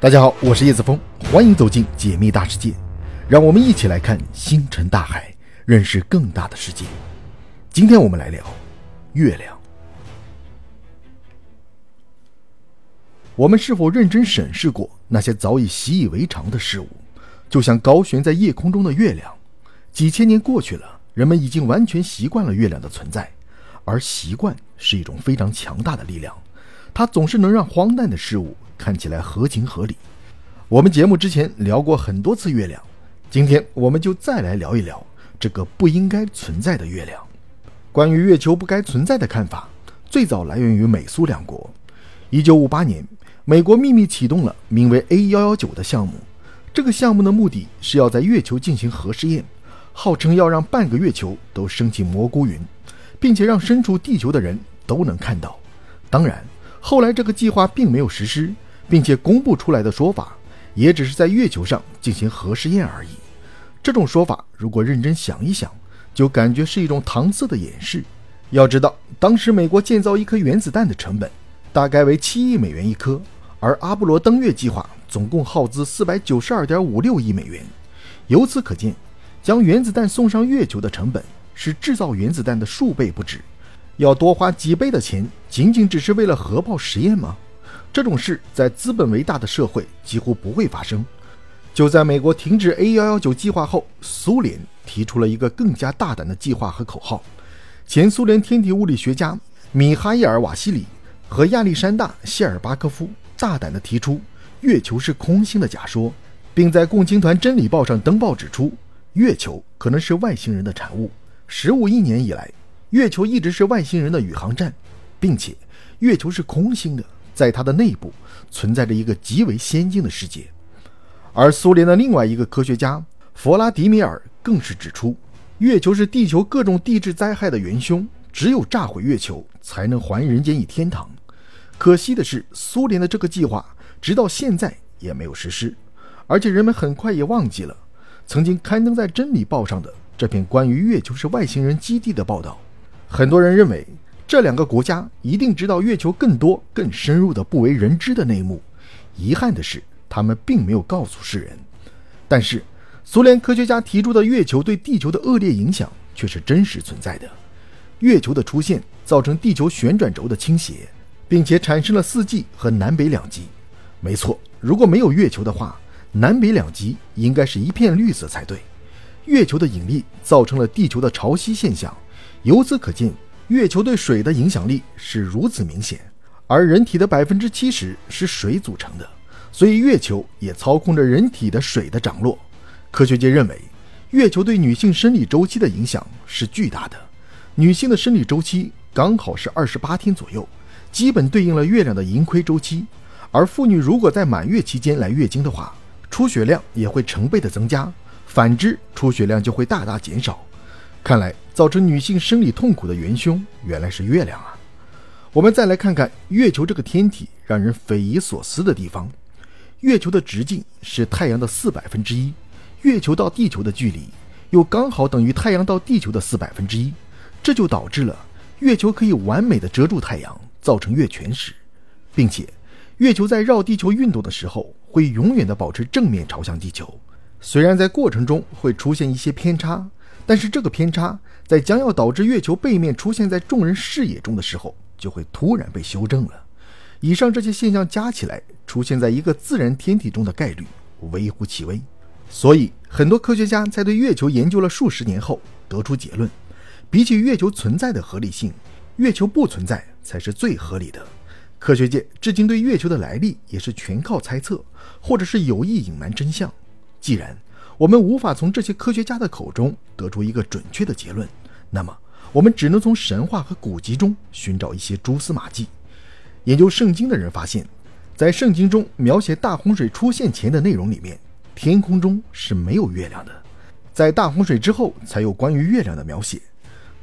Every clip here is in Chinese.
大家好，我是叶子峰，欢迎走进解密大世界，让我们一起来看星辰大海，认识更大的世界。今天我们来聊月亮。我们是否认真审视过那些早已习以为常的事物？就像高悬在夜空中的月亮，几千年过去了，人们已经完全习惯了月亮的存在，而习惯是一种非常强大的力量，它总是能让荒诞的事物。看起来合情合理。我们节目之前聊过很多次月亮，今天我们就再来聊一聊这个不应该存在的月亮。关于月球不该存在的看法，最早来源于美苏两国。一九五八年，美国秘密启动了名为 A 幺幺九的项目。这个项目的目的是要在月球进行核试验，号称要让半个月球都升起蘑菇云，并且让身处地球的人都能看到。当然，后来这个计划并没有实施。并且公布出来的说法，也只是在月球上进行核试验而已。这种说法，如果认真想一想，就感觉是一种搪塞的掩饰。要知道，当时美国建造一颗原子弹的成本大概为七亿美元一颗，而阿波罗登月计划总共耗资四百九十二点五六亿美元。由此可见，将原子弹送上月球的成本是制造原子弹的数倍不止。要多花几倍的钱，仅仅只是为了核爆实验吗？这种事在资本为大的社会几乎不会发生。就在美国停止 A 幺幺九计划后，苏联提出了一个更加大胆的计划和口号。前苏联天体物理学家米哈伊尔·瓦西里和亚历山大·谢尔巴科夫大胆地提出月球是空心的假说，并在共青团真理报上登报指出，月球可能是外星人的产物。十五亿年以来，月球一直是外星人的宇航站，并且月球是空心的。在它的内部存在着一个极为先进的世界，而苏联的另外一个科学家弗拉迪米尔更是指出，月球是地球各种地质灾害的元凶，只有炸毁月球才能还人间一天堂。可惜的是，苏联的这个计划直到现在也没有实施，而且人们很快也忘记了曾经刊登在《真理报》上的这篇关于月球是外星人基地的报道。很多人认为。这两个国家一定知道月球更多、更深入的不为人知的内幕。遗憾的是，他们并没有告诉世人。但是，苏联科学家提出的月球对地球的恶劣影响却是真实存在的。月球的出现造成地球旋转轴的倾斜，并且产生了四季和南北两极。没错，如果没有月球的话，南北两极应该是一片绿色才对。月球的引力造成了地球的潮汐现象，由此可见。月球对水的影响力是如此明显，而人体的百分之七十是水组成的，所以月球也操控着人体的水的涨落。科学界认为，月球对女性生理周期的影响是巨大的。女性的生理周期刚好是二十八天左右，基本对应了月亮的盈亏周期。而妇女如果在满月期间来月经的话，出血量也会成倍的增加；反之，出血量就会大大减少。看来，造成女性生理痛苦的元凶原来是月亮啊！我们再来看看月球这个天体让人匪夷所思的地方。月球的直径是太阳的四百分之一，月球到地球的距离又刚好等于太阳到地球的四百分之一，这就导致了月球可以完美的遮住太阳，造成月全食，并且月球在绕地球运动的时候会永远的保持正面朝向地球，虽然在过程中会出现一些偏差。但是这个偏差在将要导致月球背面出现在众人视野中的时候，就会突然被修正了。以上这些现象加起来，出现在一个自然天体中的概率微乎其微。所以，很多科学家在对月球研究了数十年后，得出结论：比起月球存在的合理性，月球不存在才是最合理的。科学界至今对月球的来历也是全靠猜测，或者是有意隐瞒真相。既然我们无法从这些科学家的口中得出一个准确的结论，那么我们只能从神话和古籍中寻找一些蛛丝马迹。研究圣经的人发现，在圣经中描写大洪水出现前的内容里面，天空中是没有月亮的。在大洪水之后，才有关于月亮的描写。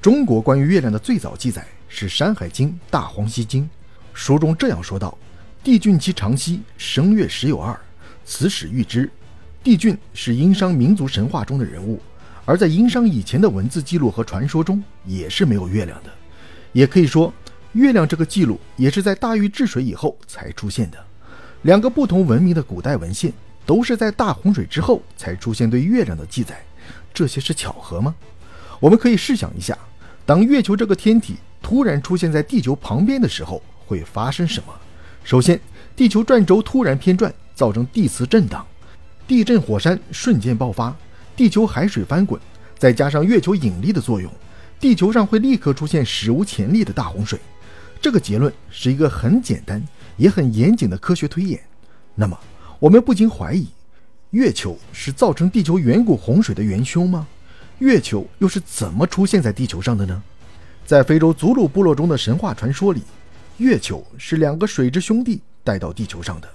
中国关于月亮的最早记载是《山海经·大荒西经》，书中这样说道：“帝俊其长息，生月时有二，此始预知。”帝俊是殷商民族神话中的人物，而在殷商以前的文字记录和传说中也是没有月亮的。也可以说，月亮这个记录也是在大禹治水以后才出现的。两个不同文明的古代文献都是在大洪水之后才出现对月亮的记载，这些是巧合吗？我们可以试想一下，当月球这个天体突然出现在地球旁边的时候，会发生什么？首先，地球转轴突然偏转，造成地磁震荡，地震火山瞬间爆发，地球海水翻滚，再加上月球引力的作用，地球上会立刻出现史无前例的大洪水。这个结论是一个很简单也很严谨的科学推演。那么，我们不禁怀疑，月球是造成地球远古洪水的元凶吗？月球又是怎么出现在地球上的呢？在非洲祖鲁部落中的神话传说里，月球是两个水之兄弟带到地球上的。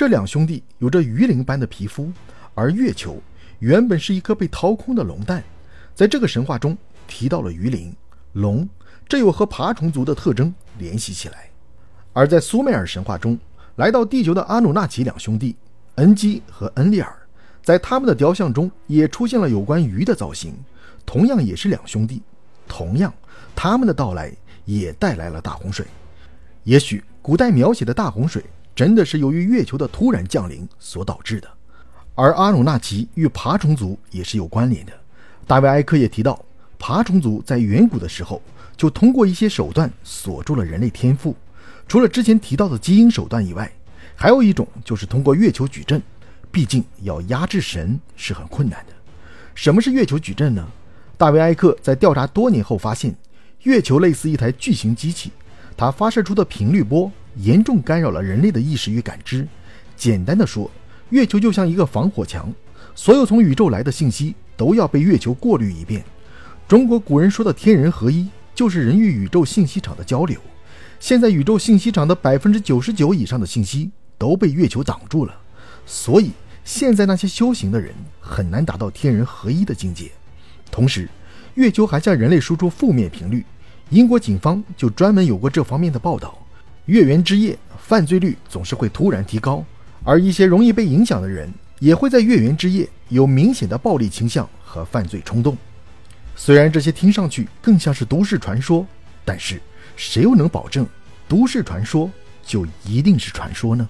这两兄弟有着鱼鳞般的皮肤，而月球原本是一颗被掏空的龙蛋。在这个神话中提到了鱼鳞、龙，这又和爬虫族的特征联系起来。而在苏美尔神话中，来到地球的阿努纳奇两兄弟恩基和恩利尔。在他们的雕像中也出现了有关鱼的造型，同样也是两兄弟，同样他们的到来也带来了大洪水。也许古代描写的大洪水真的是由于月球的突然降临所导致的，而阿努纳奇与爬虫族也是有关联的。大卫埃克也提到，爬虫族在远古的时候就通过一些手段锁住了人类天赋，除了之前提到的基因手段以外，还有一种就是通过月球矩阵。毕竟要压制神是很困难的。什么是月球矩阵呢？大卫·埃克在调查多年后发现，月球类似一台巨型机器，它发射出的频率波严重干扰了人类的意识与感知。简单的说，月球就像一个防火墙，所有从宇宙来的信息都要被月球过滤一遍。中国古人说的“天人合一”，就是人与宇宙信息场的交流。现在宇宙信息场的百分之九十九以上的信息都被月球挡住了。所以，现在那些修行的人很难达到天人合一的境界。同时，月球还向人类输出负面频率，英国警方就专门有过这方面的报道。月圆之夜，犯罪率总是会突然提高，而一些容易被影响的人也会在月圆之夜有明显的暴力倾向和犯罪冲动。虽然这些听上去更像是都市传说，但是谁又能保证都市传说就一定是传说呢？